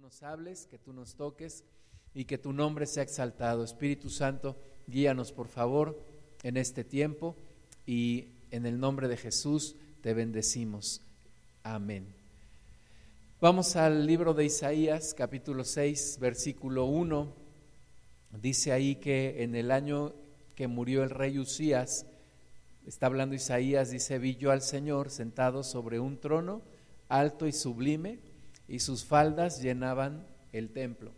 nos hables, que tú nos toques y que tu nombre sea exaltado. Espíritu Santo, guíanos por favor en este tiempo y en el nombre de Jesús te bendecimos. Amén. Vamos al libro de Isaías, capítulo 6, versículo 1. Dice ahí que en el año que murió el rey Usías, está hablando Isaías, dice, vi yo al Señor sentado sobre un trono alto y sublime, y sus faldas llenaban el templo.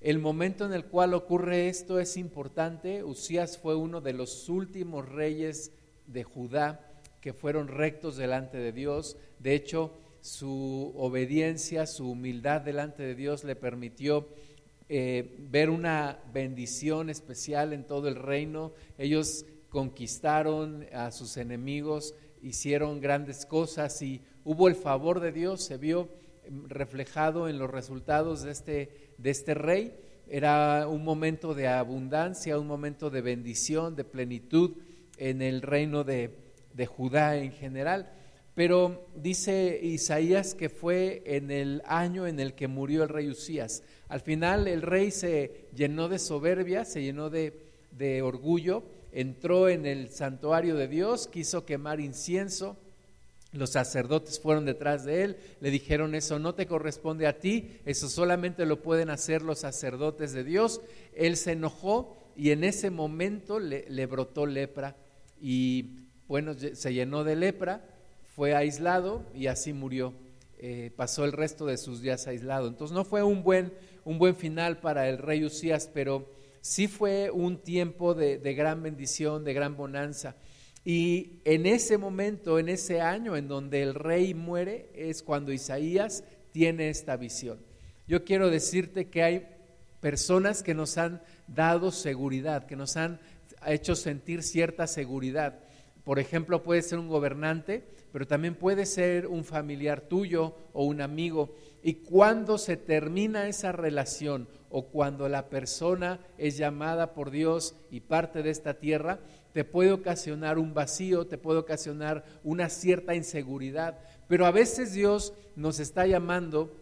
El momento en el cual ocurre esto es importante. Usías fue uno de los últimos reyes de Judá que fueron rectos delante de Dios. De hecho, su obediencia, su humildad delante de Dios le permitió eh, ver una bendición especial en todo el reino. Ellos conquistaron a sus enemigos, hicieron grandes cosas y hubo el favor de Dios, se vio reflejado en los resultados de este, de este rey. Era un momento de abundancia, un momento de bendición, de plenitud en el reino de, de Judá en general. Pero dice Isaías que fue en el año en el que murió el rey Usías. Al final el rey se llenó de soberbia, se llenó de, de orgullo, entró en el santuario de Dios, quiso quemar incienso, los sacerdotes fueron detrás de él, le dijeron, eso no te corresponde a ti, eso solamente lo pueden hacer los sacerdotes de Dios. Él se enojó y en ese momento le, brotó lepra y bueno, se llenó de lepra, fue aislado y así murió. Eh, pasó el resto de sus días aislado. Entonces no fue un buen, un buen final para el rey Usías, pero sí fue un tiempo de gran bendición, de gran bonanza. Y en ese momento, en ese año en donde el rey muere, es cuando Isaías tiene esta visión. Yo quiero decirte que hay personas que nos han dado seguridad, que nos han hecho sentir cierta seguridad. Por ejemplo, puede ser un gobernante, pero también puede ser un familiar tuyo o un amigo. Y cuando se termina esa relación o cuando la persona es llamada por Dios y parte de esta tierra, te puede ocasionar un vacío, te puede ocasionar una cierta inseguridad, pero a veces Dios nos está llamando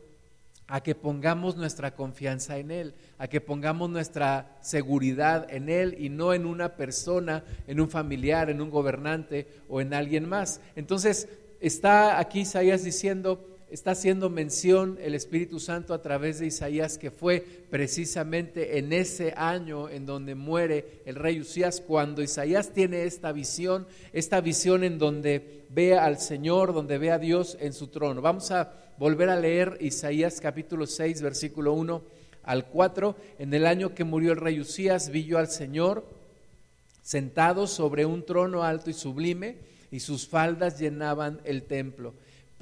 a que pongamos nuestra confianza en Él, a que pongamos nuestra seguridad en Él y no en una persona, en un familiar, en un gobernante o en alguien más. Entonces, está aquí Isaías diciendo, está haciendo mención el Espíritu Santo a través de Isaías, que fue precisamente en ese año en donde muere el rey Usías, cuando Isaías tiene esta visión, esta visión en donde ve al Señor, donde ve a Dios en su trono. Vamos a volver a leer Isaías capítulo 6, versículo 1 al 4. En el año que murió el rey Usías, vi yo al Señor sentado sobre un trono alto y sublime, y sus faldas llenaban el templo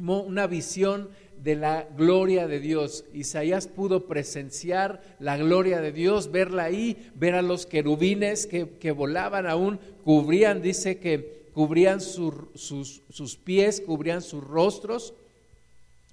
una visión de la gloria de Dios. Isaías pudo presenciar la gloria de Dios, verla ahí, ver a los querubines que, volaban aún, cubrían, dice que cubrían sus, sus pies, cubrían sus rostros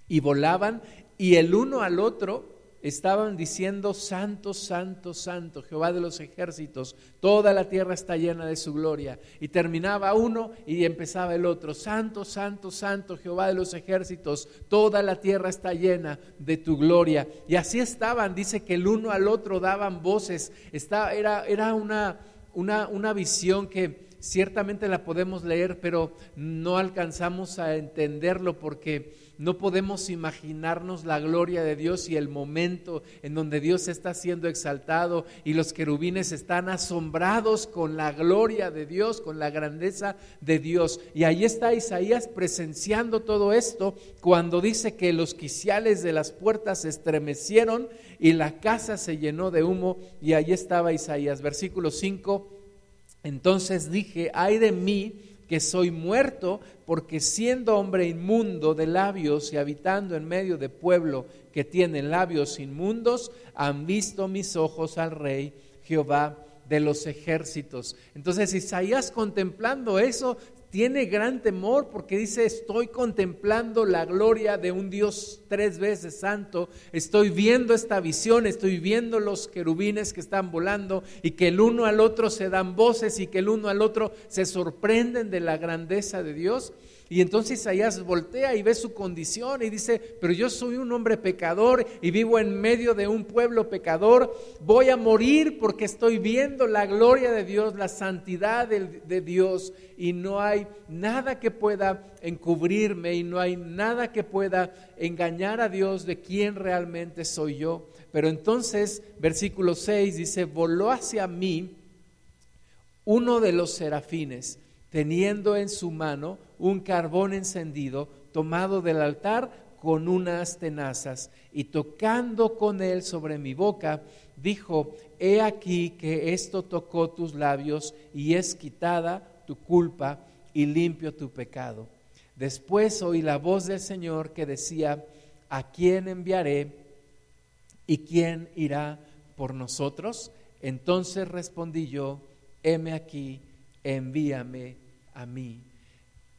y volaban, y el uno al otro estaban diciendo, Santo, Santo, Santo, Jehová de los ejércitos, toda la tierra está llena de su gloria. Y terminaba uno y empezaba el otro, Santo, Santo, Santo, Jehová de los ejércitos, toda la tierra está llena de tu gloria. Y así estaban, dice que el uno al otro daban voces, era, era una, una, una visión que ciertamente la podemos leer, pero no alcanzamos a entenderlo porque no podemos imaginarnos la gloria de Dios y el momento en donde Dios está siendo exaltado y los querubines están asombrados con la gloria de Dios, con la grandeza de Dios. Y ahí está Isaías presenciando todo esto cuando dice que los quiciales de las puertas se estremecieron y la casa se llenó de humo y ahí estaba Isaías. Versículo 5. Entonces dije, ay de mí que soy muerto, porque siendo hombre inmundo de labios y habitando en medio de pueblo que tiene labios inmundos, han visto mis ojos al rey Jehová de los ejércitos. Entonces Isaías contemplando eso tiene gran temor porque dice, estoy contemplando la gloria de un Dios tres veces santo, estoy viendo esta visión, estoy viendo los querubines que están volando y que el uno al otro se dan voces y que el uno al otro se sorprenden de la grandeza de Dios. Y entonces Isaías voltea y ve su condición y dice, pero yo soy un hombre pecador y vivo en medio de un pueblo pecador, voy a morir porque estoy viendo la gloria de Dios, la santidad de, Dios y no hay nada que pueda encubrirme y no hay nada que pueda engañar a Dios de quién realmente soy yo. Pero entonces, versículo 6 dice, voló hacia mí uno de los serafines, teniendo en su mano un carbón encendido tomado del altar con unas tenazas y tocando con él sobre mi boca, dijo, he aquí que esto tocó tus labios y es quitada tu culpa y limpio tu pecado. Después oí la voz del Señor que decía, ¿a quién enviaré y quién irá por nosotros? Entonces respondí yo, heme aquí, envíame a mí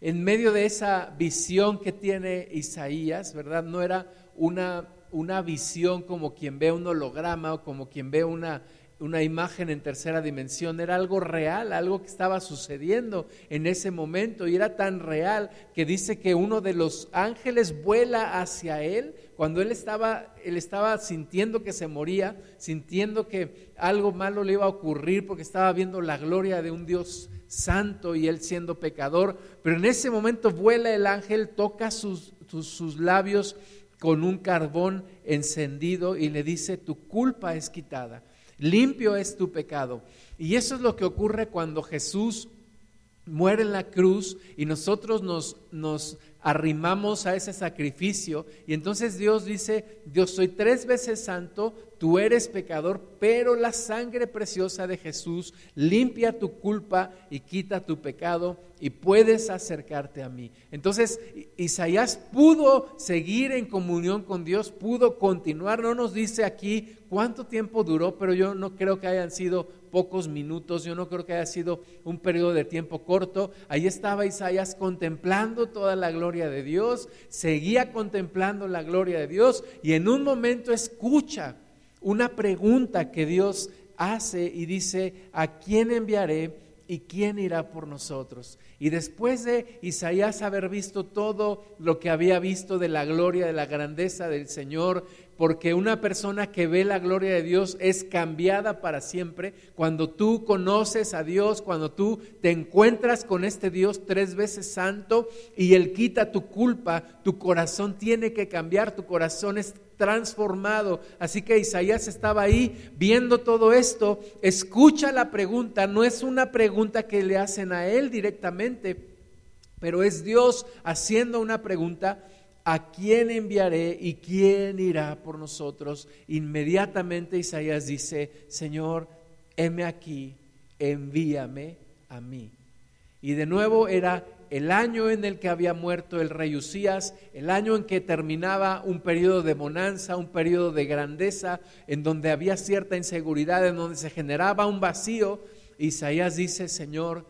en medio de esa visión que tiene Isaías, ¿verdad? No era una, una visión como quien ve un holograma o como quien ve una, una imagen en tercera dimensión, era algo real, algo que estaba sucediendo en ese momento y era tan real que dice que uno de los ángeles vuela hacia él cuando él estaba, él estaba sintiendo que se moría, sintiendo que algo malo le iba a ocurrir porque estaba viendo la gloria de un Dios santo y él siendo pecador, pero en ese momento vuela el ángel, toca sus, sus, labios con un carbón encendido y le dice, tu culpa es quitada, limpio es tu pecado. Y eso es lo que ocurre cuando Jesús muere en la cruz y nosotros nos, nos arrimamos a ese sacrificio y entonces Dios dice, yo soy tres veces santo, tú eres pecador, pero la sangre preciosa de Jesús limpia tu culpa y quita tu pecado y puedes acercarte a mí. Entonces Isaías pudo seguir en comunión con Dios, pudo continuar, no nos dice aquí cuánto tiempo duró, pero yo no creo que hayan sido pocos minutos, yo no creo que haya sido un periodo de tiempo corto. Ahí estaba Isaías contemplando toda la gloria de Dios, seguía contemplando la gloria de Dios y en un momento escucha una pregunta que Dios hace y dice, ¿a quién enviaré y quién irá por nosotros? Y después de Isaías haber visto todo lo que había visto de la gloria, de la grandeza del Señor, porque una persona que ve la gloria de Dios es cambiada para siempre. Cuando tú conoces a Dios, cuando tú te encuentras con este Dios tres veces santo y Él quita tu culpa, tu corazón tiene que cambiar, tu corazón es transformado. Así que Isaías estaba ahí viendo todo esto, escucha la pregunta, no es una pregunta que le hacen a Él directamente, pero es Dios haciendo una pregunta ¿a quién enviaré y quién irá por nosotros? Inmediatamente Isaías dice, Señor, heme aquí, envíame a mí. Y de nuevo era el año en el que había muerto el rey Usías, el año en que terminaba un periodo de bonanza, un periodo de grandeza, en donde había cierta inseguridad, en donde se generaba un vacío. Isaías dice, Señor,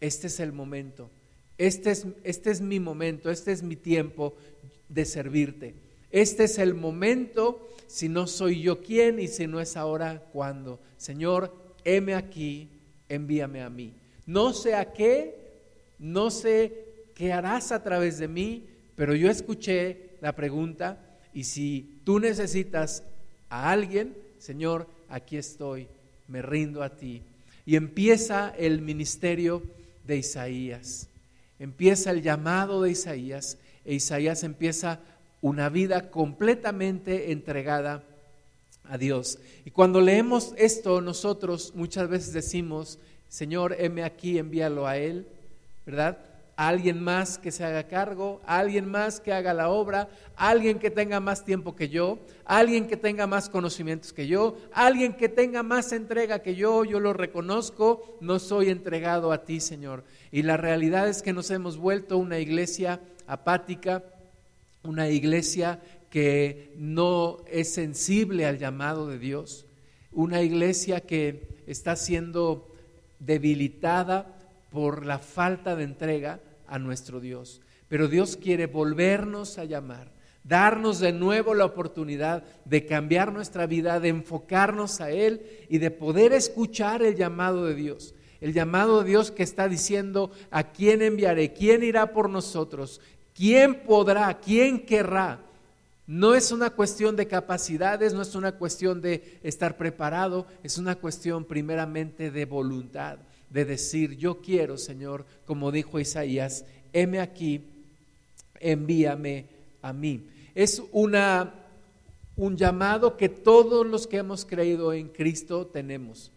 este es el momento, este es, este es mi momento, este es mi tiempo, de servirte. Este es el momento, si no soy yo quien y si no es ahora, cuando. Señor, heme aquí, envíame a mí. No sé a qué, no sé qué harás a través de mí, pero yo escuché la pregunta y si tú necesitas a alguien, Señor, aquí estoy, me rindo a ti. Y empieza el ministerio de Isaías, empieza el llamado de Isaías e Isaías empieza una vida completamente entregada a Dios. Y cuando leemos esto, nosotros muchas veces decimos, Señor, heme aquí, envíalo a Él, ¿verdad? alguien más que se haga cargo, alguien más que haga la obra, alguien que tenga más tiempo que yo, alguien que tenga más conocimientos que yo, alguien que tenga más entrega que yo, yo lo reconozco, no soy entregado a ti, Señor. Y la realidad es que nos hemos vuelto una iglesia apática, una iglesia que no es sensible al llamado de Dios, una iglesia que está siendo debilitada por la falta de entrega a nuestro Dios. Pero Dios quiere volvernos a llamar, darnos de nuevo la oportunidad de cambiar nuestra vida, de enfocarnos a Él y de poder escuchar el llamado de Dios. El llamado de Dios que está diciendo, ¿a quién enviaré? ¿Quién irá por nosotros? ¿Quién podrá? ¿Quién querrá? No es una cuestión de capacidades, no es una cuestión de estar preparado, es una cuestión primeramente de voluntad de decir, yo quiero, Señor, como dijo Isaías, heme aquí, envíame a mí. Es una, un llamado que todos los que hemos creído en Cristo tenemos.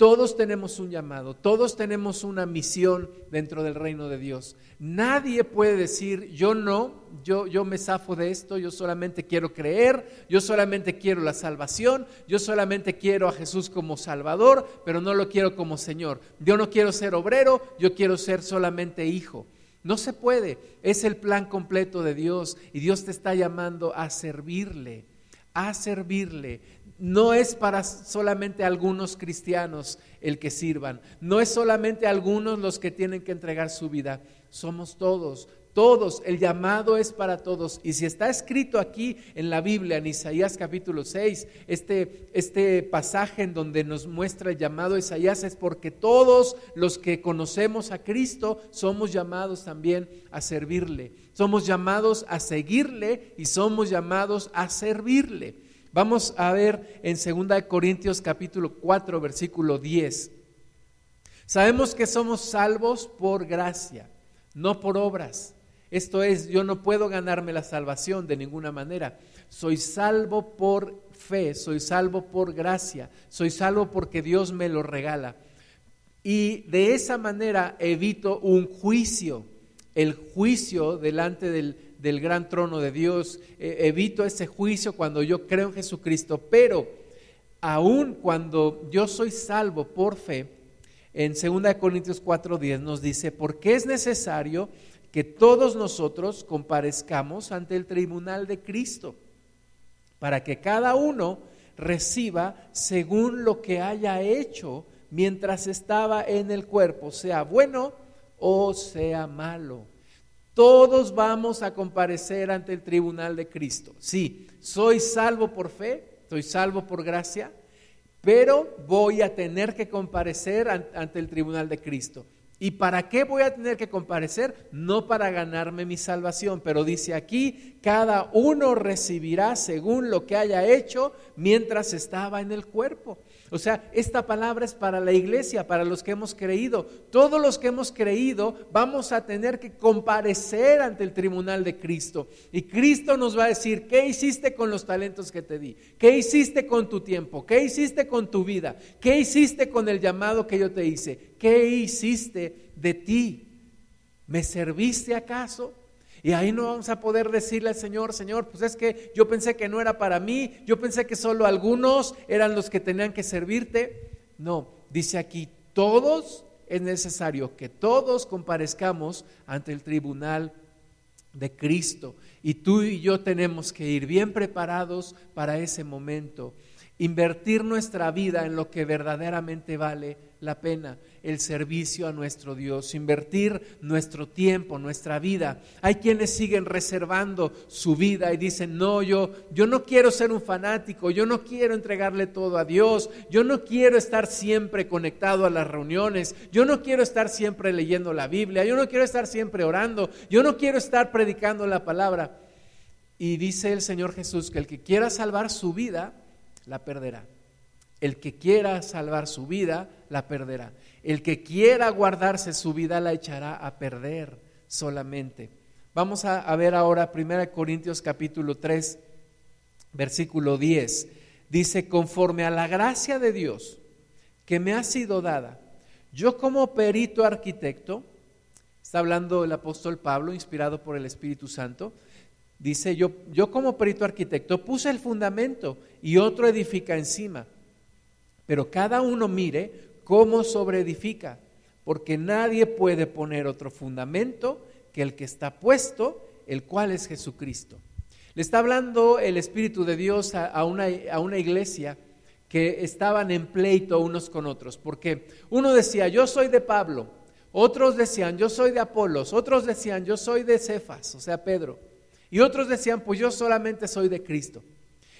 Todos tenemos un llamado, todos tenemos una misión dentro del reino de Dios. Nadie puede decir, yo no, yo, yo me zafo de esto, yo solamente quiero creer, yo solamente quiero la salvación, yo solamente quiero a Jesús como Salvador, pero no lo quiero como Señor. Yo no quiero ser obrero, yo quiero ser solamente hijo. No se puede, es el plan completo de Dios y Dios te está llamando a servirle, a servirle no es para solamente algunos cristianos el que sirvan, no es solamente algunos los que tienen que entregar su vida, somos todos, todos, el llamado es para todos. Y si está escrito aquí en la Biblia, en Isaías capítulo 6, este, este pasaje en donde nos muestra el llamado a Isaías es porque todos los que conocemos a Cristo somos llamados también a servirle, somos llamados a seguirle y somos llamados a servirle. Vamos a ver en 2 Corintios capítulo 4 versículo 10. Sabemos que somos salvos por gracia, no por obras. Esto es, yo no puedo ganarme la salvación de ninguna manera. Soy salvo por fe, soy salvo por gracia, soy salvo porque Dios me lo regala. Y de esa manera evito un juicio, el juicio delante del, del gran trono de Dios, eh, evito ese juicio cuando yo creo en Jesucristo, pero aun cuando yo soy salvo por fe, en 2 Corintios 4:10 nos dice, porque es necesario que todos nosotros comparezcamos ante el tribunal de Cristo, para que cada uno reciba según lo que haya hecho mientras estaba en el cuerpo, sea bueno o sea malo. Todos vamos a comparecer ante el tribunal de Cristo. Sí, soy salvo por fe, soy salvo por gracia, pero voy a tener que comparecer ante el tribunal de Cristo. ¿Y para qué voy a tener que comparecer? No para ganarme mi salvación, pero dice aquí, cada uno recibirá según lo que haya hecho mientras estaba en el cuerpo. O sea, esta palabra es para la iglesia, para los que hemos creído. Todos los que hemos creído vamos a tener que comparecer ante el tribunal de Cristo. Y Cristo nos va a decir, ¿qué hiciste con los talentos que te di? ¿Qué hiciste con tu tiempo? ¿Qué hiciste con tu vida? ¿Qué hiciste con el llamado que yo te hice? ¿Qué hiciste de ti? ¿Me serviste acaso? Y ahí no vamos a poder decirle al Señor, Señor, pues es que yo pensé que no era para mí, yo pensé que solo algunos eran los que tenían que servirte. No, dice aquí, todos es necesario que todos comparezcamos ante el tribunal de Cristo. Y tú y yo tenemos que ir bien preparados para ese momento, invertir nuestra vida en lo que verdaderamente vale la pena el servicio a nuestro Dios, invertir nuestro tiempo, nuestra vida. Hay quienes siguen reservando su vida y dicen, no, yo, yo no quiero ser un fanático, yo no quiero entregarle todo a Dios, yo no quiero estar siempre conectado a las reuniones, yo no quiero estar siempre leyendo la Biblia, yo no quiero estar siempre orando, yo no quiero estar predicando la palabra. Y dice el Señor Jesús que el que quiera salvar su vida, la perderá. El que quiera salvar su vida, la perderá. El que quiera guardarse su vida, la echará a perder solamente. Vamos a, ver ahora 1 Corintios capítulo 3, versículo 10. Dice, conforme a la gracia de Dios que me ha sido dada, yo como perito arquitecto Está hablando el apóstol Pablo, inspirado por el Espíritu Santo. Dice, yo, yo como perito arquitecto puse el fundamento y otro edifica encima. Pero cada uno mire cómo sobreedifica, porque nadie puede poner otro fundamento que el que está puesto, el cual es Jesucristo. Le está hablando el Espíritu de Dios a, una, a una iglesia que estaban en pleito unos con otros, porque uno decía, yo soy de Pablo, otros decían, yo soy de Apolos, otros decían, yo soy de Cefas, o sea, Pedro, y otros decían, pues yo solamente soy de Cristo.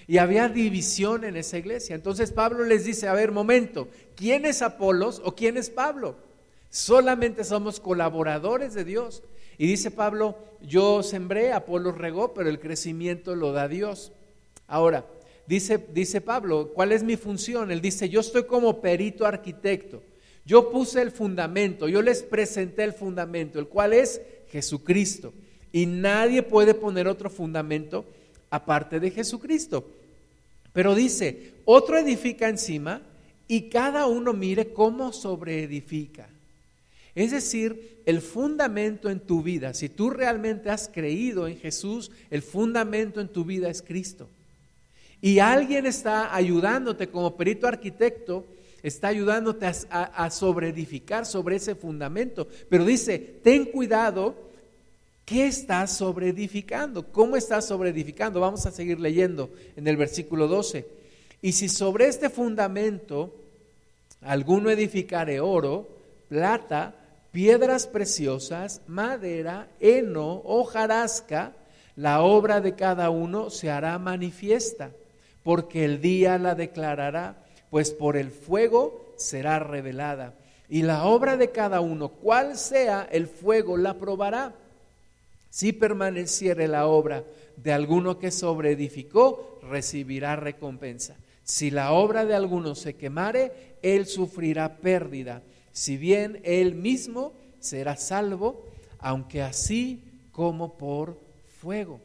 Y había división en esa iglesia. Entonces Pablo les dice, a ver, momento, ¿quién es Apolos o quién es Pablo? Solamente somos colaboradores de Dios. Y dice Pablo, yo sembré, Apolos regó, pero el crecimiento lo da Dios. Ahora, dice, dice Pablo, ¿cuál es mi función? Él dice, yo estoy como perito arquitecto. Yo puse el fundamento, yo les presenté el fundamento, el cual es Jesucristo. Y nadie puede poner otro fundamento aparte de Jesucristo. Pero dice, otro edifica encima y cada uno mire cómo sobreedifica. Es decir, el fundamento en tu vida, si tú realmente has creído en Jesús, el fundamento en tu vida es Cristo y alguien está ayudándote como perito arquitecto, está ayudándote a, a, sobreedificar sobre ese fundamento. Pero dice, ten cuidado, ¿qué estás sobreedificando? ¿Cómo estás sobreedificando? Vamos a seguir leyendo en el versículo 12. Y si sobre este fundamento alguno edificare oro, plata, piedras preciosas, madera, heno, hojarasca, la obra de cada uno se hará manifiesta porque el día la declarará, pues por el fuego será revelada. Y la obra de cada uno, cual sea el fuego, la probará. Si permaneciere la obra de alguno que sobreedificó, recibirá recompensa. Si la obra de alguno se quemare, él sufrirá pérdida. Si bien él mismo será salvo, aunque así como por fuego.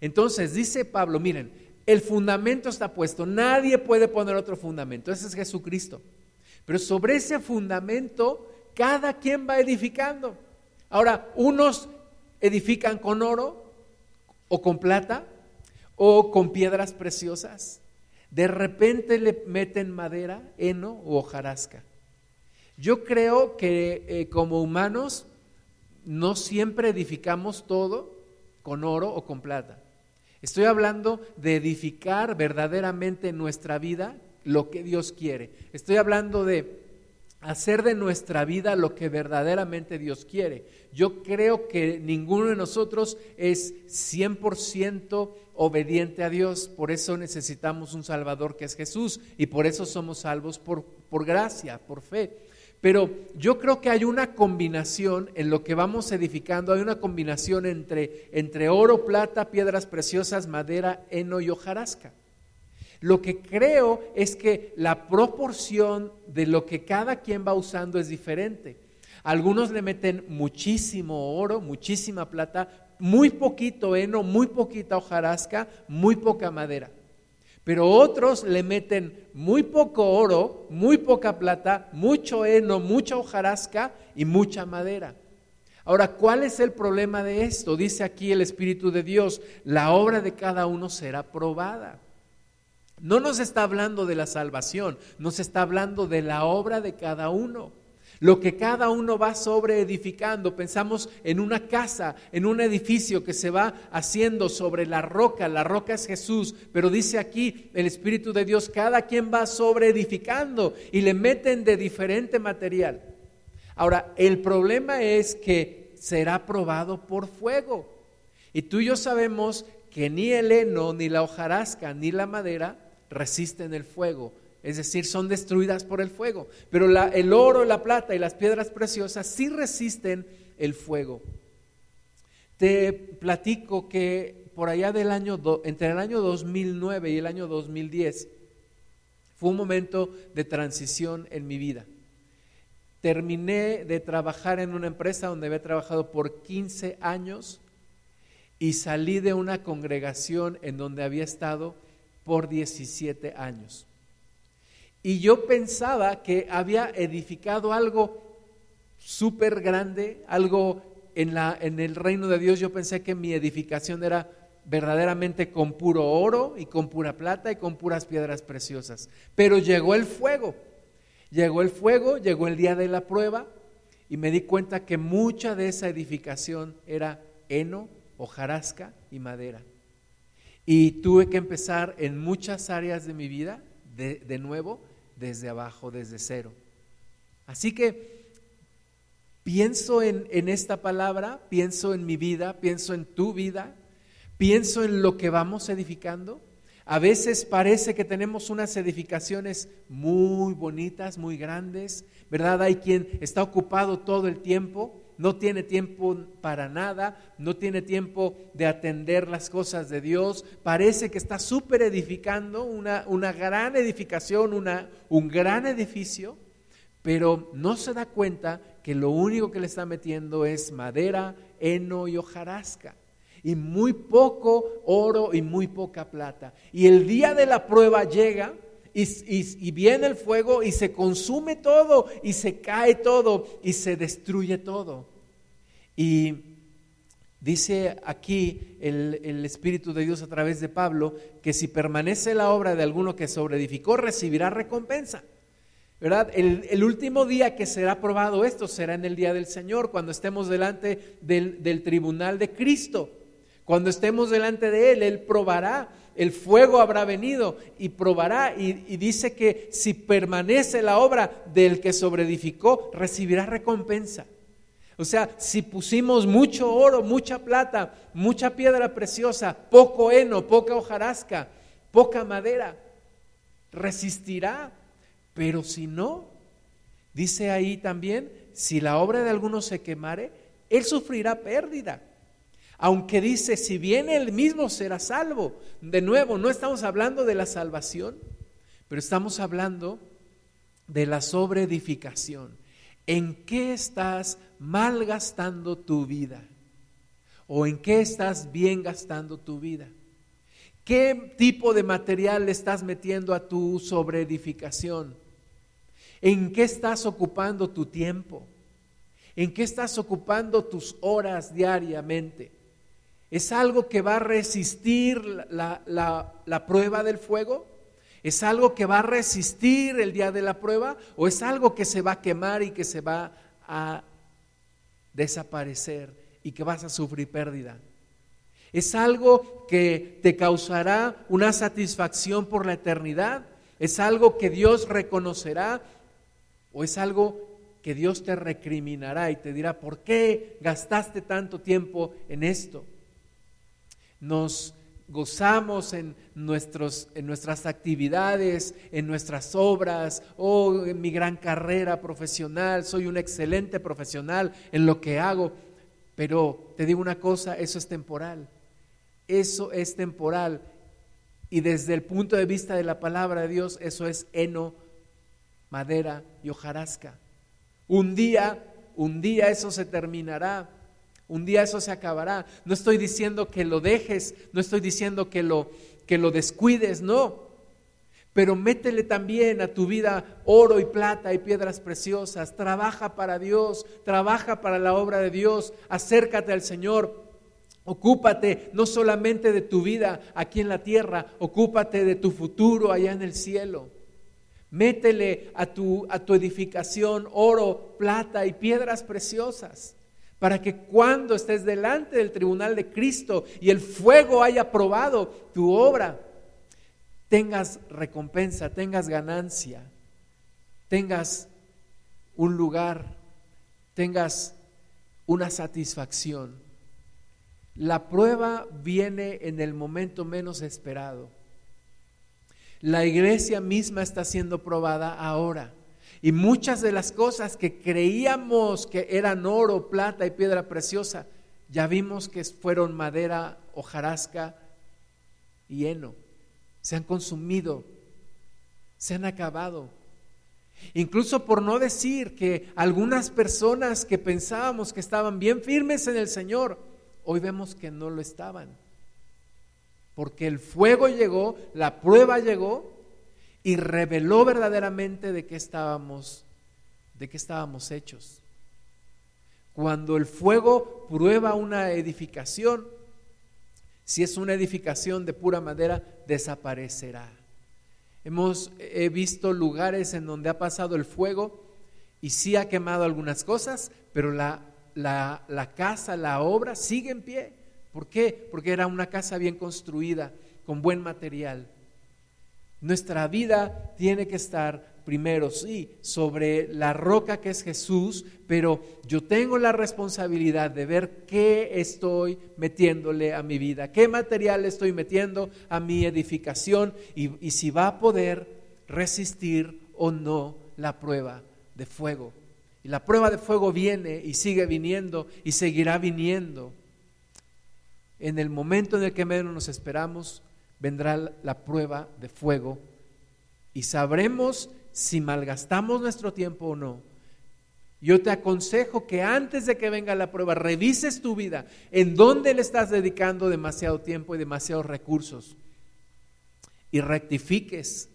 Entonces dice Pablo, miren, el fundamento está puesto, nadie puede poner otro fundamento, ese es Jesucristo. Pero sobre ese fundamento cada quien va edificando. Ahora, unos edifican con oro o con plata o con piedras preciosas. De repente le meten madera, heno o hojarasca. Yo creo que eh, como humanos no siempre edificamos todo con oro o con plata. Estoy hablando de edificar verdaderamente en nuestra vida lo que Dios quiere. Estoy hablando de hacer de nuestra vida lo que verdaderamente Dios quiere. Yo creo que ninguno de nosotros es 100% obediente a Dios, por eso necesitamos un Salvador que es Jesús y por eso somos salvos por, por gracia, por fe. Pero yo creo que hay una combinación en lo que vamos edificando, hay una combinación entre, entre oro, plata, piedras preciosas, madera, heno y hojarasca. Lo que creo es que la proporción de lo que cada quien va usando es diferente. Algunos le meten muchísimo oro, muchísima plata, muy poquito heno, muy poquita hojarasca, muy poca madera. Pero otros le meten muy poco oro, muy poca plata, mucho heno, mucha hojarasca y mucha madera. Ahora, ¿cuál es el problema de esto? Dice aquí el Espíritu de Dios, la obra de cada uno será probada. No nos está hablando de la salvación, nos está hablando de la obra de cada uno lo que cada uno va sobre edificando. Pensamos en una casa, en un edificio que se va haciendo sobre la roca. La roca es Jesús, pero dice aquí el Espíritu de Dios, cada quien va sobre edificando y le meten de diferente material. Ahora, el problema es que será probado por fuego. Y tú y yo sabemos que ni el heno, ni la hojarasca, ni la madera resisten el fuego es decir, son destruidas por el fuego. Pero el oro, la plata y las piedras preciosas sí resisten el fuego. Te platico que por allá del año, entre el año 2009 y el año 2010, fue un momento de transición en mi vida. Terminé de trabajar en una empresa donde había trabajado por 15 años y salí de una congregación en donde había estado por 17 años. Y yo pensaba que había edificado algo súper grande, algo en, la, en el reino de Dios. Yo pensé que mi edificación era verdaderamente con puro oro y con pura plata y con puras piedras preciosas. Pero llegó el fuego, llegó el fuego, llegó el día de la prueba y me di cuenta que mucha de esa edificación era heno, hojarasca y madera. Y tuve que empezar en muchas áreas de mi vida, de, nuevo, desde abajo, desde cero. Así que pienso en, en esta palabra, pienso en mi vida, pienso en tu vida, pienso en lo que vamos edificando. A veces parece que tenemos unas edificaciones muy bonitas, muy grandes, ¿verdad? Hay quien está ocupado todo el tiempo, no tiene tiempo para nada, no tiene tiempo de atender las cosas de Dios, parece que está súper edificando una, una, gran edificación, una, un gran edificio, pero no se da cuenta que lo único que le está metiendo es madera, heno y hojarasca y muy poco oro y muy poca plata. Y el día de la prueba llega y, viene el fuego y se consume todo y se cae todo y se destruye todo. Y dice aquí el, el, Espíritu de Dios a través de Pablo que si permanece la obra de alguno que sobreedificó, recibirá recompensa. ¿verdad? El, último día que será probado esto será en el día del Señor, cuando estemos delante del, del tribunal de Cristo. Cuando estemos delante de Él, Él probará, el fuego habrá venido y probará y, y dice que si permanece la obra del que sobreedificó, recibirá recompensa. O sea, si pusimos mucho oro, mucha plata, mucha piedra preciosa, poco heno, poca hojarasca, poca madera, resistirá pero si no, dice ahí también, si la obra de alguno se quemare, él sufrirá pérdida. Aunque dice, si viene él mismo será salvo. De nuevo, no estamos hablando de la salvación, pero estamos hablando de la sobreedificación. ¿En qué estás malgastando tu vida? ¿O en qué estás bien gastando tu vida? ¿Qué tipo de material le estás metiendo a tu sobreedificación? ¿En qué estás ocupando tu tiempo? ¿En qué estás ocupando tus horas diariamente? ¿Es algo que va a resistir la, la, prueba del fuego? ¿Es algo que va a resistir el día de la prueba? ¿O es algo que se va a quemar y que se va a desaparecer y que vas a sufrir pérdida? ¿Es algo que te causará una satisfacción por la eternidad? ¿Es algo que Dios reconocerá ¿O es algo que Dios te recriminará y te dirá, ¿por qué gastaste tanto tiempo en esto? Nos gozamos en, nuestros, en nuestras actividades, en nuestras obras, oh, en mi gran carrera profesional, soy un excelente profesional en lo que hago, pero te digo una cosa, eso es temporal, eso es temporal. Y desde el punto de vista de la palabra de Dios, eso es heno madera y hojarasca. Un día, un día eso se terminará. Un día eso se acabará. No estoy diciendo que lo dejes, no estoy diciendo que lo que lo descuides, no. Pero métele también a tu vida oro y plata y piedras preciosas. Trabaja para Dios, trabaja para la obra de Dios. Acércate al Señor. Ocúpate no solamente de tu vida aquí en la tierra, ocúpate de tu futuro allá en el cielo. Métele a tu, a tu edificación oro, plata y piedras preciosas, para que cuando estés delante del tribunal de Cristo y el fuego haya probado tu obra, tengas recompensa, tengas ganancia, tengas un lugar, tengas una satisfacción. La prueba viene en el momento menos esperado. La iglesia misma está siendo probada ahora. Y muchas de las cosas que creíamos que eran oro, plata y piedra preciosa, ya vimos que fueron madera, hojarasca y heno. Se han consumido, se han acabado. Incluso por no decir que algunas personas que pensábamos que estaban bien firmes en el Señor, hoy vemos que no lo estaban. Porque el fuego llegó, la prueba llegó y reveló verdaderamente de qué estábamos, de qué estábamos hechos. Cuando el fuego prueba una edificación, si es una edificación de pura madera, desaparecerá. Hemos he visto lugares en donde ha pasado el fuego y sí ha quemado algunas cosas, pero la, la, la casa, la obra sigue en pie. ¿Por qué? Porque era una casa bien construida, con buen material. Nuestra vida tiene que estar primero, sí, sobre la roca que es Jesús, pero yo tengo la responsabilidad de ver qué estoy metiéndole a mi vida, qué material estoy metiendo a mi edificación y, y si va a poder resistir o no la prueba de fuego. Y la prueba de fuego viene y sigue viniendo y seguirá viniendo. En el momento en el que menos nos esperamos, vendrá la prueba de fuego y sabremos si malgastamos nuestro tiempo o no. Yo te aconsejo que antes de que venga la prueba, revises tu vida, en dónde le estás dedicando demasiado tiempo y demasiados recursos. Y rectifiques,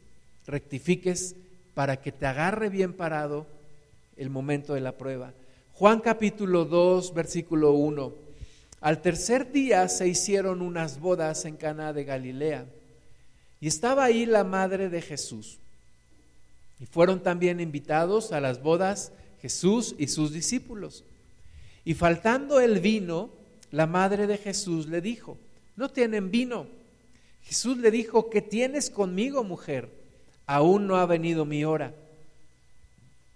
rectifiques para que te agarre bien parado el momento de la prueba. Juan capítulo 2, versículo 1. Al tercer día se hicieron unas bodas en Cana de Galilea, y estaba ahí la madre de Jesús. Y fueron también invitados a las bodas Jesús y sus discípulos. Y faltando el vino, la madre de Jesús le dijo, no tienen vino. Jesús le dijo, ¿qué tienes conmigo, mujer? Aún no ha venido mi hora.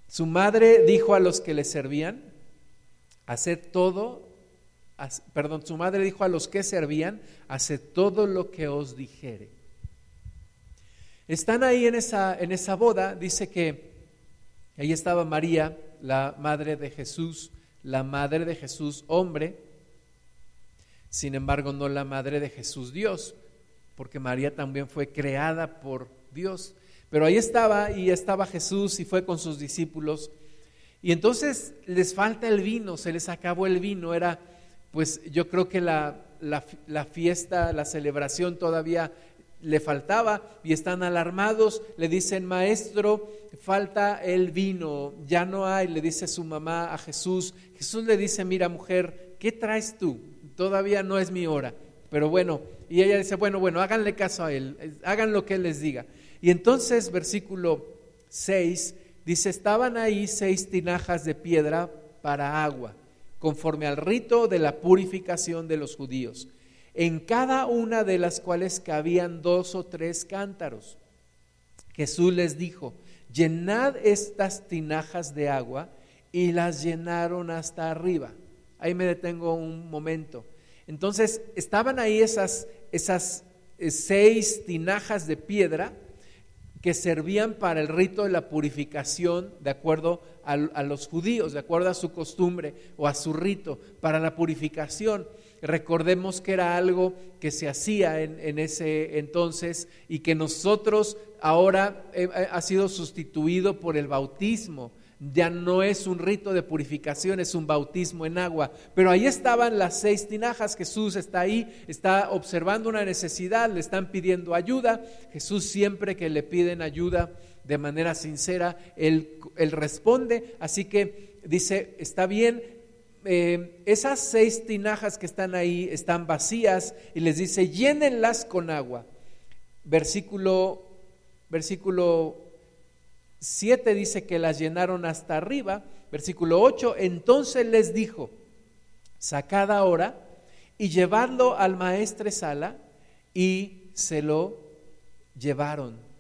Su madre dijo a los que le servían, haced todo, perdón, su madre dijo a los que servían, haced todo lo que os dijere. Están ahí en esa, en esa boda, dice que ahí estaba María, la madre de Jesús, la madre de Jesús hombre, sin embargo no la madre de Jesús Dios, porque María también fue creada por Dios. Pero ahí estaba y estaba Jesús y fue con sus discípulos. Y entonces les falta el vino, se les acabó el vino. Era, pues yo creo que la, la, fiesta, la celebración todavía le faltaba y están alarmados, le dicen, maestro, falta el vino, ya no hay, le dice su mamá a Jesús. Jesús le dice, mira mujer, ¿qué traes tú? Todavía no es mi hora, pero bueno, y ella dice, bueno, bueno, háganle caso a él, hagan lo que él les diga. Y entonces, versículo 6, dice, estaban ahí seis tinajas de piedra para agua, conforme al rito de la purificación de los judíos en cada una de las cuales cabían dos o tres cántaros. Jesús les dijo, llenad estas tinajas de agua y las llenaron hasta arriba. Ahí me detengo un momento. Entonces, estaban ahí esas, esas eh, seis tinajas de piedra que servían para el rito de la purificación de acuerdo a, los judíos, de acuerdo a su costumbre o a su rito, para la purificación. Recordemos que era algo que se hacía en, ese entonces y que nosotros ahora eh, eh, ha sido sustituido por el bautismo. Ya no es un rito de purificación, es un bautismo en agua. Pero ahí estaban las seis tinajas. Jesús está ahí, está observando una necesidad, le están pidiendo ayuda. Jesús siempre que le piden ayuda de manera sincera, él, responde. Así que dice, está bien, eh, esas seis tinajas que están ahí están vacías y les dice, llénenlas con agua. Versículo, versículo 7 dice que las llenaron hasta arriba. Versículo 8, entonces les dijo, sacad ahora y llevadlo al maestre Sala y se lo llevaron.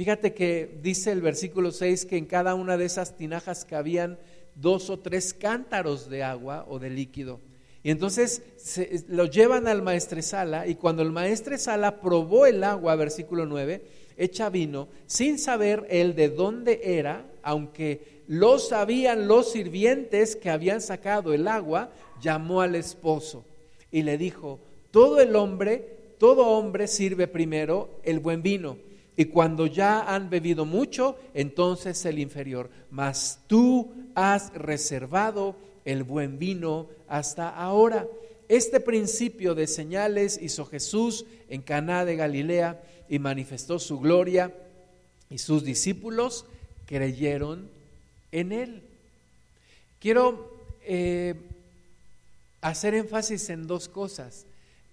Fíjate que dice el versículo 6 que en cada una de esas tinajas cabían dos o tres cántaros de agua o de líquido. Y entonces lo llevan al maestresala y cuando el maestresala probó el agua, versículo 9, echa vino, sin saber él de dónde era, aunque lo sabían los sirvientes que habían sacado el agua, llamó al esposo y le dijo, todo el hombre, todo hombre sirve primero el buen vino y cuando ya han bebido mucho, entonces el inferior. Mas tú has reservado el buen vino hasta ahora. Este principio de señales hizo Jesús en Caná de Galilea y manifestó su gloria y sus discípulos creyeron en él. Quiero eh, hacer énfasis en dos cosas.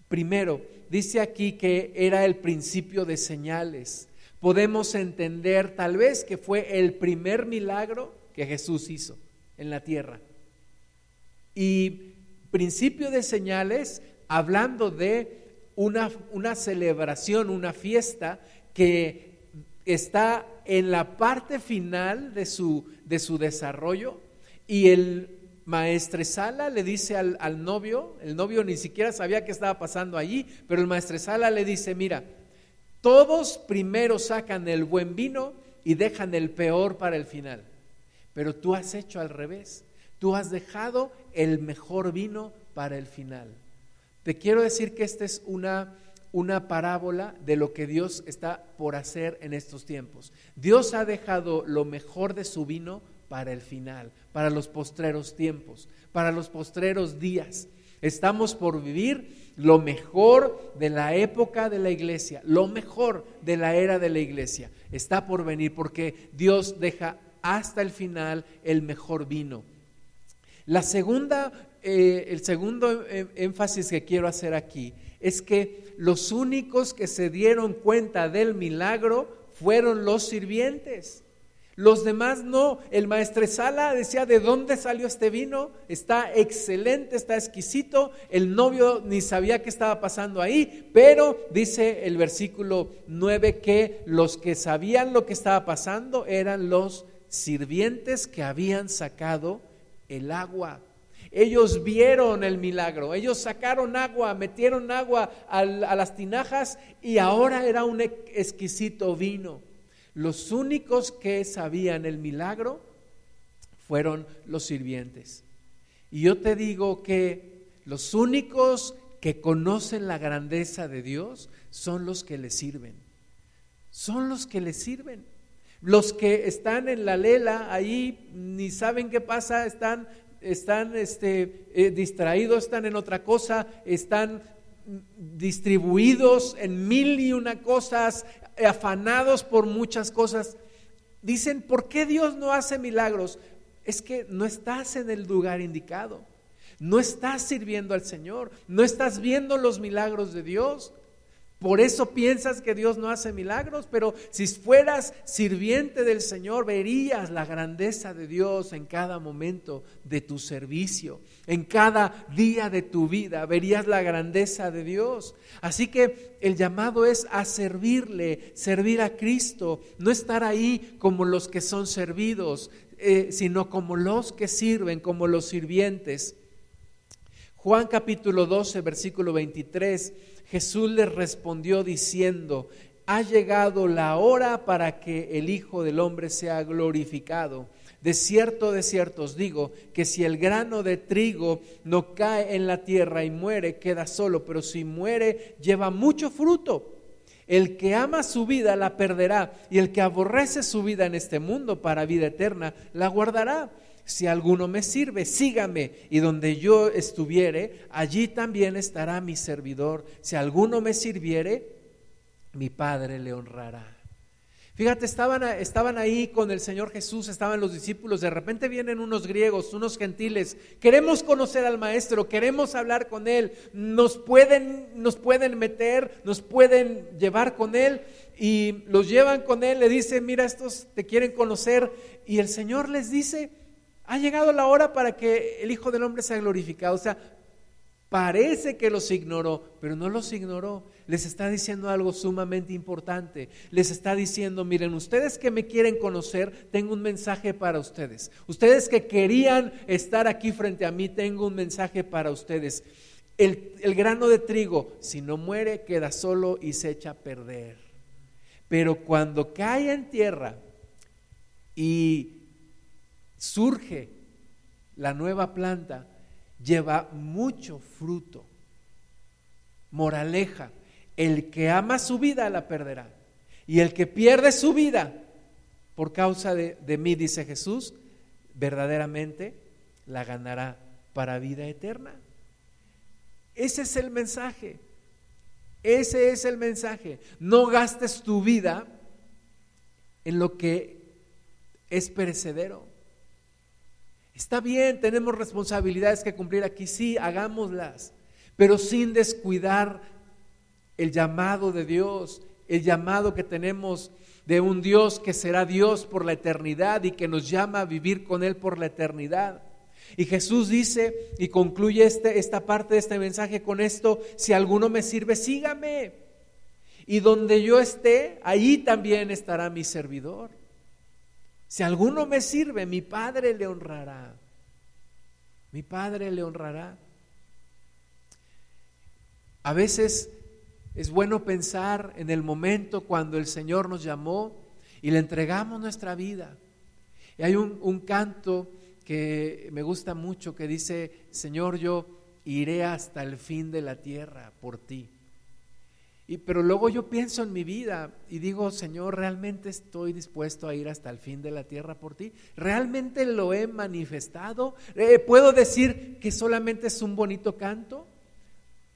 Primero, dice aquí que era el principio de señales. Podemos entender tal vez que fue el primer milagro que Jesús hizo en la tierra. Y principio de señales, hablando de una, una celebración, una fiesta que está en la parte final de su, de su desarrollo y el maestresala le dice al, al, novio, el novio ni siquiera sabía qué estaba pasando allí, pero el maestresala le dice, mira, todos primero sacan el buen vino y dejan el peor para el final, pero tú has hecho al revés, tú has dejado el mejor vino para el final. Te quiero decir que esta es una una parábola de lo que Dios está por hacer en estos tiempos. Dios ha dejado lo mejor de su vino para el final, para los postreros tiempos, para los postreros días. Estamos por vivir lo mejor de la época de la iglesia, lo mejor de la era de la iglesia. Está por venir porque Dios deja hasta el final el mejor vino. La segunda, eh, el segundo eh, énfasis que quiero hacer aquí es que los únicos que se dieron cuenta del milagro fueron los sirvientes. Los demás no. El maestresala decía, ¿de dónde salió este vino? Está excelente, está exquisito. El novio ni sabía qué estaba pasando ahí, pero dice el versículo 9 que los que sabían lo que estaba pasando eran los sirvientes que habían sacado el agua. Ellos vieron el milagro, ellos sacaron agua, metieron agua a, las tinajas y ahora era un exquisito vino. Los únicos que sabían el milagro fueron los sirvientes. Y yo te digo que los únicos que conocen la grandeza de Dios son los que le sirven. Son los que le sirven. Los que están en la lela ahí ni saben qué pasa, están están este, eh, distraídos, están en otra cosa, están distribuidos en mil y una cosas, afanados por muchas cosas. Dicen, ¿por qué Dios no hace milagros? Es que no estás en el lugar indicado, no estás sirviendo al Señor, no estás viendo los milagros de Dios. Por eso piensas que Dios no hace milagros, pero si fueras sirviente del Señor, verías la grandeza de Dios en cada momento de tu servicio, en cada día de tu vida, verías la grandeza de Dios. Así que el llamado es a servirle, servir a Cristo, no estar ahí como los que son servidos, eh, sino como los que sirven, como los sirvientes. Juan capítulo 12, versículo 23 Jesús les respondió diciendo, ha llegado la hora para que el Hijo del Hombre sea glorificado. De cierto, de cierto os digo que si el grano de trigo no cae en la tierra y muere, queda solo, pero si muere, lleva mucho fruto. El que ama su vida la perderá, y el que aborrece su vida en este mundo para vida eterna, la guardará si alguno me sirve, sígame, y donde yo estuviere, allí también estará mi servidor. Si alguno me sirviere, mi Padre le honrará. Fíjate, estaban, estaban ahí con el Señor Jesús, estaban los discípulos, de repente vienen unos griegos, unos gentiles, queremos conocer al Maestro, queremos hablar con Él, nos pueden, nos pueden meter, nos pueden llevar con Él y los llevan con Él, le dicen, mira, estos te quieren conocer y el Señor les dice, ha llegado la hora para que el Hijo del Hombre sea glorificado. O sea, parece que los ignoró, pero no los ignoró. Les está diciendo algo sumamente importante. Les está diciendo, miren, ustedes que me quieren conocer, tengo un mensaje para ustedes. Ustedes que querían estar aquí frente a mí, tengo un mensaje para ustedes. El, grano de trigo, si no muere, queda solo y se echa a perder. Pero cuando cae en tierra y surge la nueva planta, lleva mucho fruto. Moraleja, el que ama su vida la perderá. Y el que pierde su vida por causa de, mí, dice Jesús, verdaderamente la ganará para vida eterna. Ese es el mensaje. Ese es el mensaje. No gastes tu vida en lo que es perecedero. Está bien, tenemos responsabilidades que cumplir aquí, sí, hagámoslas, pero sin descuidar el llamado de Dios, el llamado que tenemos de un Dios que será Dios por la eternidad y que nos llama a vivir con Él por la eternidad. Y Jesús dice y concluye este, esta parte de este mensaje con esto, si alguno me sirve, sígame. Y donde yo esté, ahí también estará mi servidor. Si alguno me sirve, mi Padre le honrará. Mi Padre le honrará. A veces es bueno pensar en el momento cuando el Señor nos llamó y le entregamos nuestra vida. Y hay un, canto que me gusta mucho que dice, Señor, yo iré hasta el fin de la tierra por ti. Y, pero luego yo pienso en mi vida y digo, Señor, ¿realmente estoy dispuesto a ir hasta el fin de la tierra por ti? ¿Realmente lo he manifestado? Eh, ¿Puedo decir que solamente es un bonito canto?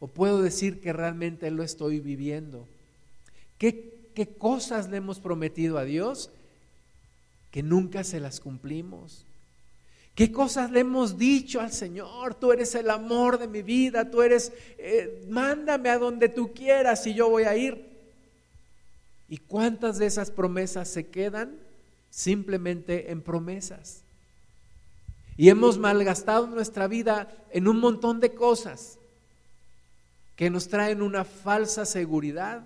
¿O puedo decir que realmente lo estoy viviendo? ¿Qué, ¿Qué cosas le hemos prometido a Dios que nunca se las cumplimos? ¿Qué cosas le hemos dicho al Señor? Tú eres el amor de mi vida, tú eres, eh, mándame a donde tú quieras y yo voy a ir. ¿Y cuántas de esas promesas se quedan simplemente en promesas? Y hemos malgastado nuestra vida en un montón de cosas que nos traen una falsa seguridad,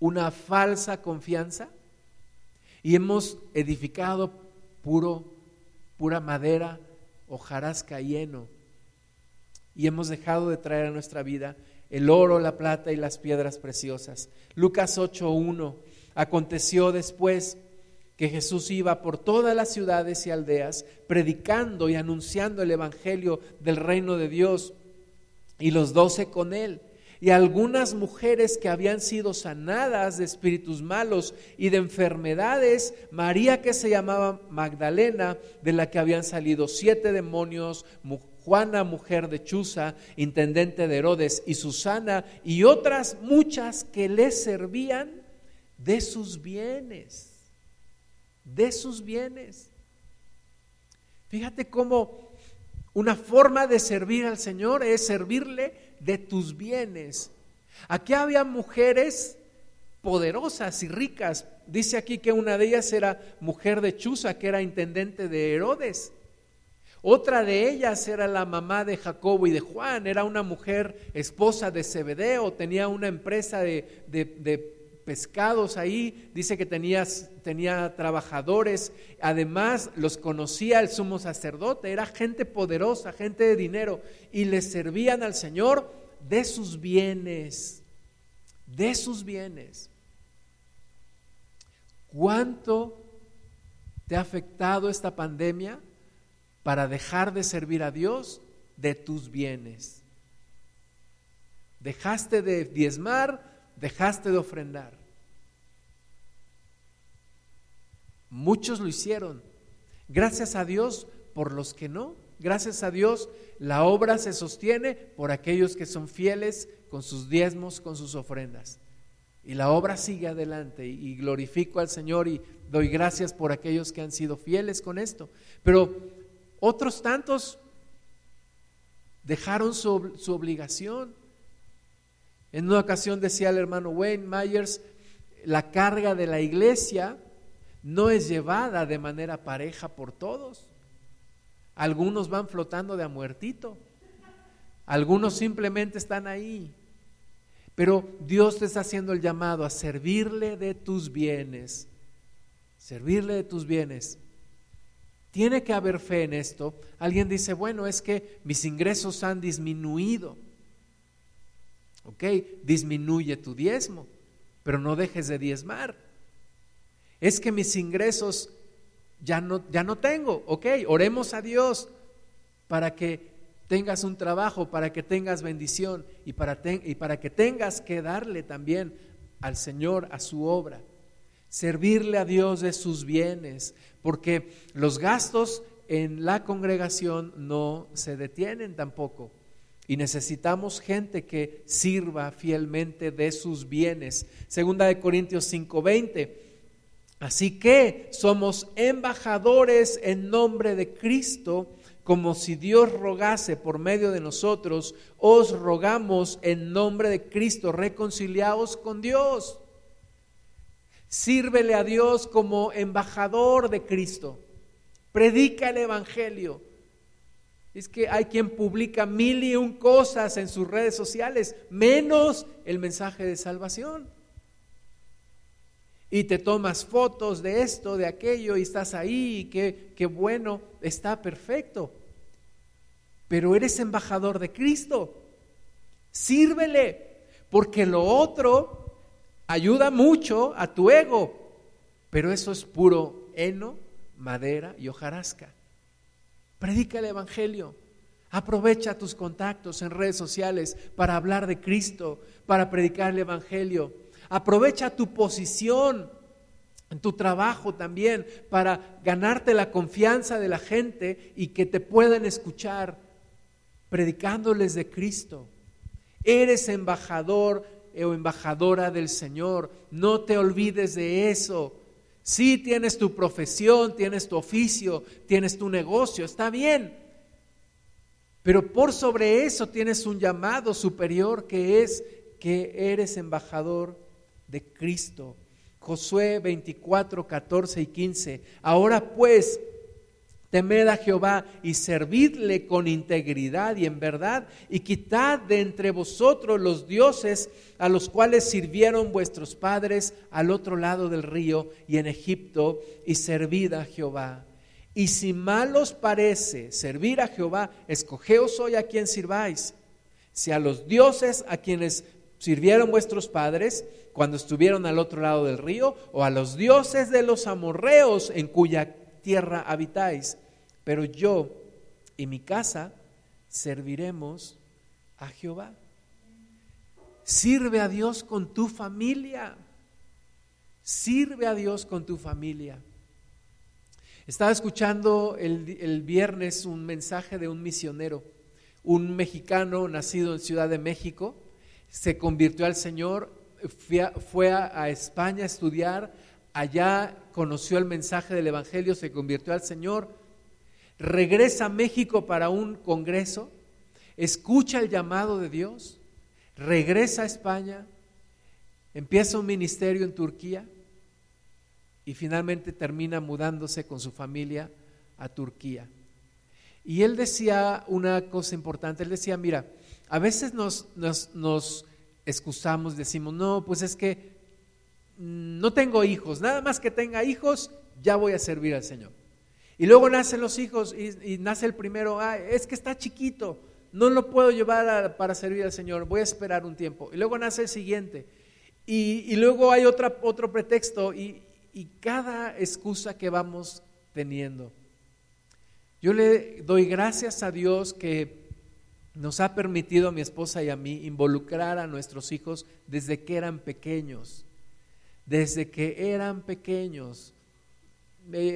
una falsa confianza y hemos edificado puro pura madera, hojarasca lleno. Y hemos dejado de traer a nuestra vida el oro, la plata y las piedras preciosas. Lucas 8.1. Aconteció después que Jesús iba por todas las ciudades y aldeas, predicando y anunciando el Evangelio del reino de Dios, y los doce con él y algunas mujeres que habían sido sanadas de espíritus malos y de enfermedades, María que se llamaba Magdalena, de la que habían salido siete demonios, Juana, mujer de Chuza, intendente de Herodes, y Susana, y otras muchas que le servían de sus bienes, de sus bienes. Fíjate cómo una forma de servir al Señor es servirle de tus bienes. Aquí había mujeres poderosas y ricas. Dice aquí que una de ellas era mujer de Chuza, que era intendente de Herodes. Otra de ellas era la mamá de Jacobo y de Juan, era una mujer esposa de Zebedeo, tenía una empresa de, de, pescados ahí, dice que tenía, tenía trabajadores, además los conocía el sumo sacerdote, era gente poderosa, gente de dinero, y le servían al Señor de sus bienes, de sus bienes. ¿Cuánto te ha afectado esta pandemia para dejar de servir a Dios de tus bienes? Dejaste de diezmar, dejaste de ofrendar. Muchos lo hicieron. Gracias a Dios por los que no. Gracias a Dios la obra se sostiene por aquellos que son fieles con sus diezmos, con sus ofrendas. Y la obra sigue adelante y glorifico al Señor y doy gracias por aquellos que han sido fieles con esto. Pero otros tantos dejaron su, su obligación en una ocasión decía el hermano Wayne Myers, la carga de la iglesia no es llevada de manera pareja por todos. Algunos van flotando de a muertito, algunos simplemente están ahí. Pero Dios te está haciendo el llamado a servirle de tus bienes, servirle de tus bienes. Tiene que haber fe en esto. Alguien dice, bueno, es que mis ingresos han disminuido. ¿Ok? Disminuye tu diezmo, pero no dejes de diezmar. Es que mis ingresos ya no, ya no tengo, ¿ok? Oremos a Dios para que tengas un trabajo, para que tengas bendición y para, y para que tengas que darle también al Señor a su obra. Servirle a Dios de sus bienes, porque los gastos en la congregación no se detienen tampoco. Y necesitamos gente que sirva fielmente de sus bienes. Segunda de Corintios 5:20. Así que somos embajadores en nombre de Cristo, como si Dios rogase por medio de nosotros, os rogamos en nombre de Cristo, reconciliaos con Dios. Sírvele a Dios como embajador de Cristo. Predica el Evangelio. Es que hay quien publica mil y un cosas en sus redes sociales, menos el mensaje de salvación. Y te tomas fotos de esto, de aquello, y estás ahí, y qué, qué bueno, está perfecto. Pero eres embajador de Cristo. Sírvele, porque lo otro ayuda mucho a tu ego, pero eso es puro heno, madera y hojarasca. Predica el Evangelio. Aprovecha tus contactos en redes sociales para hablar de Cristo, para predicar el Evangelio. Aprovecha tu posición en tu trabajo también para ganarte la confianza de la gente y que te puedan escuchar predicándoles de Cristo. Eres embajador o embajadora del Señor. No te olvides de eso. Sí tienes tu profesión, tienes tu oficio, tienes tu negocio, está bien. Pero por sobre eso tienes un llamado superior que es que eres embajador de Cristo. Josué 24, 14 y 15. Ahora pues, Temed a Jehová y servidle con integridad y en verdad, y quitad de entre vosotros los dioses a los cuales sirvieron vuestros padres al otro lado del río y en Egipto, y servid a Jehová. Y si mal os parece servir a Jehová, escogeos hoy a quien sirváis, si a los dioses a quienes sirvieron vuestros padres cuando estuvieron al otro lado del río, o a los dioses de los amorreos en cuya tierra habitáis pero yo y mi casa serviremos a Jehová. Sirve a Dios con tu familia. Sirve a Dios con tu familia. Estaba escuchando el, viernes un mensaje de un misionero, un mexicano nacido en Ciudad de México, se convirtió al Señor, fue a España a estudiar, allá conoció el mensaje del Evangelio, se convirtió al Señor regresa a México para un congreso, escucha el llamado de Dios, regresa a España, empieza un ministerio en Turquía y finalmente termina mudándose con su familia a Turquía. Y él decía una cosa importante, él decía, mira, a veces nos, nos, excusamos, decimos, no, pues es que no tengo hijos, nada más que tenga hijos, ya voy a servir al Señor. Y luego nacen los hijos y, nace el primero, es que está chiquito, no lo puedo llevar para servir al Señor, voy a esperar un tiempo. Y luego nace el siguiente. Y, luego hay otra, otro pretexto y, y cada excusa que vamos teniendo. Yo le doy gracias a Dios que nos ha permitido a mi esposa y a mí involucrar a nuestros hijos desde que eran pequeños. Desde que eran pequeños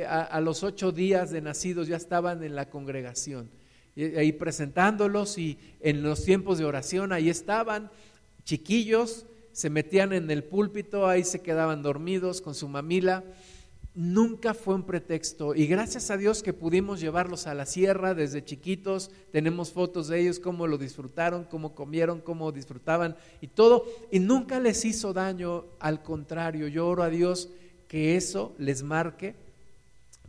a, los ocho días de nacidos ya estaban en la congregación, ahí presentándolos y en los tiempos de oración ahí estaban, chiquillos, se metían en el púlpito, ahí se quedaban dormidos con su mamila. Nunca fue un pretexto y gracias a Dios que pudimos llevarlos a la sierra desde chiquitos, tenemos fotos de ellos, cómo lo disfrutaron, cómo comieron, cómo disfrutaban y todo, y nunca les hizo daño, al contrario, yo oro a Dios que eso les marque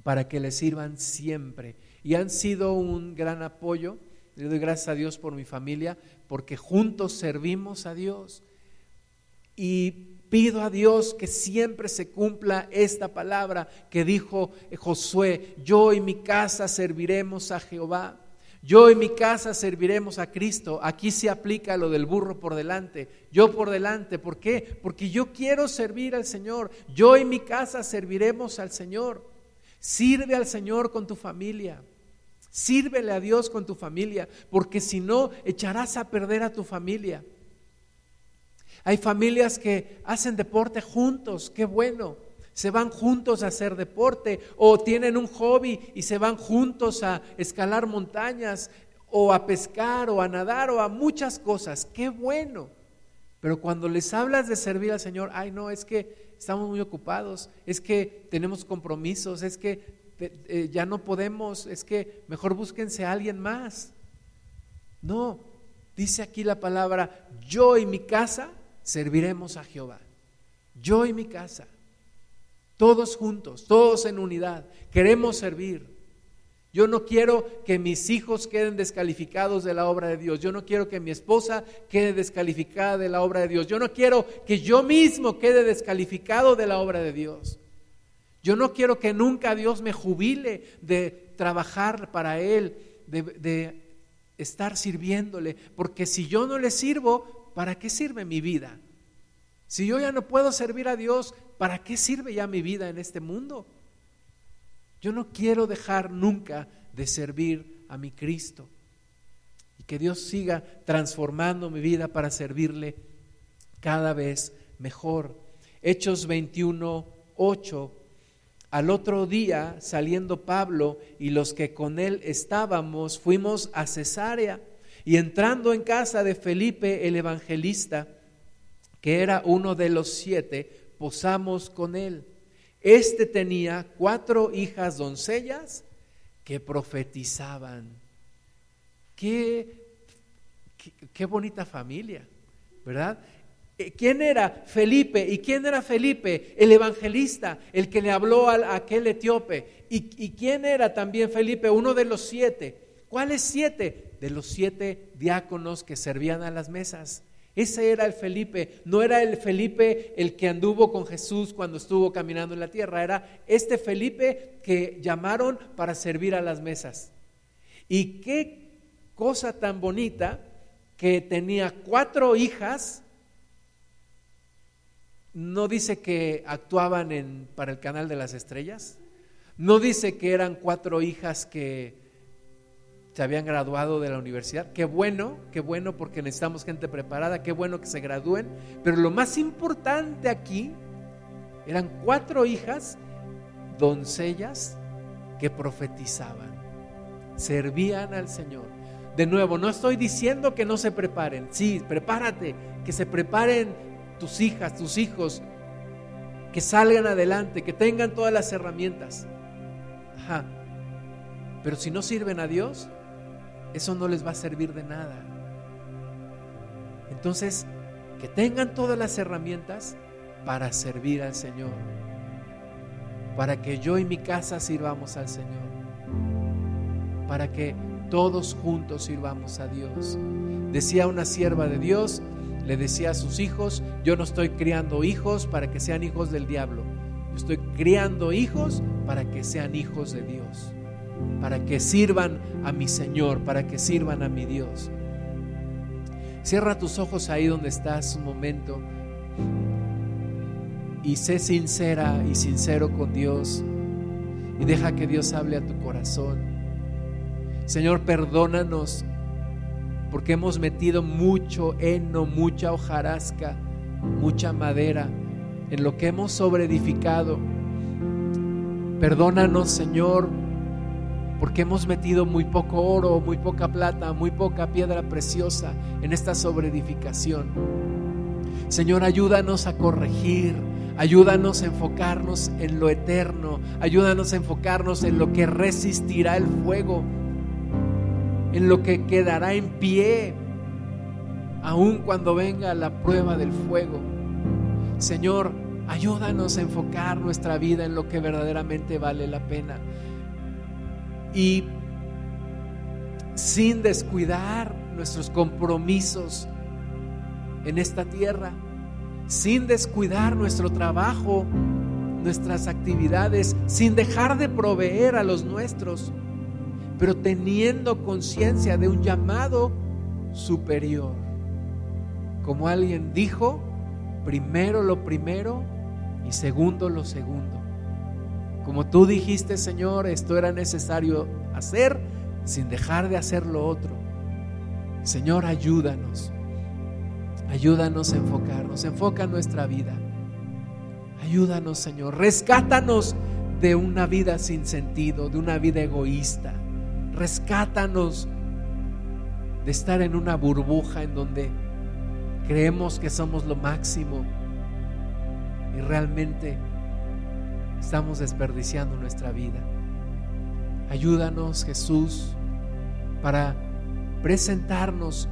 para que le sirvan siempre. Y han sido un gran apoyo. Le doy gracias a Dios por mi familia, porque juntos servimos a Dios. Y pido a Dios que siempre se cumpla esta palabra que dijo Josué, yo y mi casa serviremos a Jehová. Yo y mi casa serviremos a Cristo. Aquí se aplica lo del burro por delante. Yo por delante. ¿Por qué? Porque yo quiero servir al Señor. Yo y mi casa serviremos al Señor. Sirve al Señor con tu familia. Sírvele a Dios con tu familia, porque si no, echarás a perder a tu familia. Hay familias que hacen deporte juntos, qué bueno. Se van juntos a hacer deporte o tienen un hobby y se van juntos a escalar montañas o a pescar o a nadar o a muchas cosas, qué bueno. Pero cuando les hablas de servir al Señor, ay no, es que estamos muy ocupados, es que tenemos compromisos, es que eh, ya no podemos, es que mejor búsquense a alguien más. No, dice aquí la palabra, yo y mi casa serviremos a Jehová. Yo y mi casa, todos juntos, todos en unidad, queremos servir. Yo no quiero que mis hijos queden descalificados de la obra de Dios. Yo no quiero que mi esposa quede descalificada de la obra de Dios. Yo no quiero que yo mismo quede descalificado de la obra de Dios. Yo no quiero que nunca Dios me jubile de trabajar para Él, de, estar sirviéndole. Porque si yo no le sirvo, ¿para qué sirve mi vida? Si yo ya no puedo servir a Dios, ¿para qué sirve ya mi vida en este mundo? Yo no quiero dejar nunca de servir a mi Cristo. Y que Dios siga transformando mi vida para servirle cada vez mejor. Hechos 21, 8. Al otro día, saliendo Pablo y los que con él estábamos, fuimos a Cesarea y entrando en casa de Felipe el evangelista, que era uno de los siete, posamos con él. Este tenía cuatro hijas doncellas que profetizaban. Qué, qué, bonita familia, ¿verdad? Eh, ¿Quién era Felipe? ¿Y quién era Felipe? El evangelista, el que le habló a aquel etíope. ¿Y, ¿Y quién era también Felipe? Uno de los siete. ¿Cuáles siete? De los siete diáconos que servían a las mesas. Ese era el Felipe, no era el Felipe el que anduvo con Jesús cuando estuvo caminando en la tierra, era este Felipe que llamaron para servir a las mesas. Y qué cosa tan bonita que tenía cuatro hijas, no dice que actuaban en, para el canal de las estrellas, no dice que eran cuatro hijas que se habían graduado de la universidad. Qué bueno, qué bueno porque necesitamos gente preparada, qué bueno que se gradúen. Pero lo más importante aquí eran cuatro hijas, doncellas, que profetizaban, servían al Señor. De nuevo, no estoy diciendo que no se preparen, sí, prepárate, que se preparen tus hijas, tus hijos, que salgan adelante, que tengan todas las herramientas. Ajá. Pero si no sirven a Dios, eso no les va a servir de nada. Entonces, que tengan todas las herramientas para servir al Señor, para que yo y mi casa sirvamos al Señor, para que todos juntos sirvamos a Dios. Decía una sierva de Dios, le decía a sus hijos, yo no estoy criando hijos para que sean hijos del diablo, yo estoy criando hijos para que sean hijos de Dios para que sirvan a mi Señor, para que sirvan a mi Dios. Cierra tus ojos ahí donde estás un momento y sé sincera y sincero con Dios y deja que Dios hable a tu corazón. Señor, perdónanos porque hemos metido mucho heno, mucha hojarasca, mucha madera en lo que hemos sobreedificado. Perdónanos, Señor, porque hemos metido muy poco oro, muy poca plata, muy poca piedra preciosa en esta sobreedificación. Señor, ayúdanos a corregir, ayúdanos a enfocarnos en lo eterno, ayúdanos a enfocarnos en lo que resistirá el fuego, en lo que quedará en pie, aun cuando venga la prueba del fuego. Señor, ayúdanos a enfocar nuestra vida en lo que verdaderamente vale la pena y sin descuidar nuestros compromisos en esta tierra, sin descuidar nuestro trabajo, nuestras actividades, sin dejar de proveer a los nuestros, pero teniendo conciencia de un llamado superior. Como alguien dijo, primero lo primero y segundo lo segundo. Como tú dijiste, Señor, esto era necesario hacer sin dejar de hacer lo otro. Señor, ayúdanos. Ayúdanos a enfocarnos. Enfoca nuestra vida. Ayúdanos, Señor. Rescátanos de una vida sin sentido, de una vida egoísta. Rescátanos de estar en una burbuja en donde creemos que somos lo máximo y realmente estamos desperdiciando nuestra vida. Ayúdanos, Jesús, para presentarnos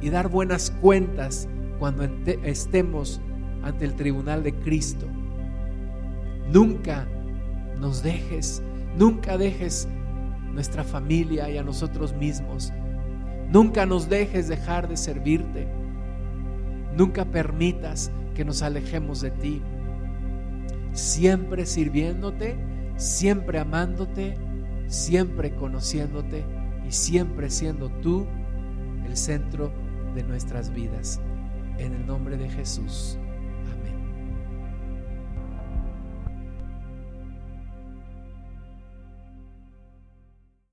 y dar buenas cuentas cuando estemos ante el tribunal de Cristo. Nunca nos dejes, nunca dejes nuestra familia y a nosotros mismos. Nunca nos dejes dejar de servirte. Nunca permitas que nos alejemos de ti. Siempre sirviéndote, siempre amándote, siempre conociéndote y siempre siendo tú el centro de nuestras vidas. En el nombre de Jesús.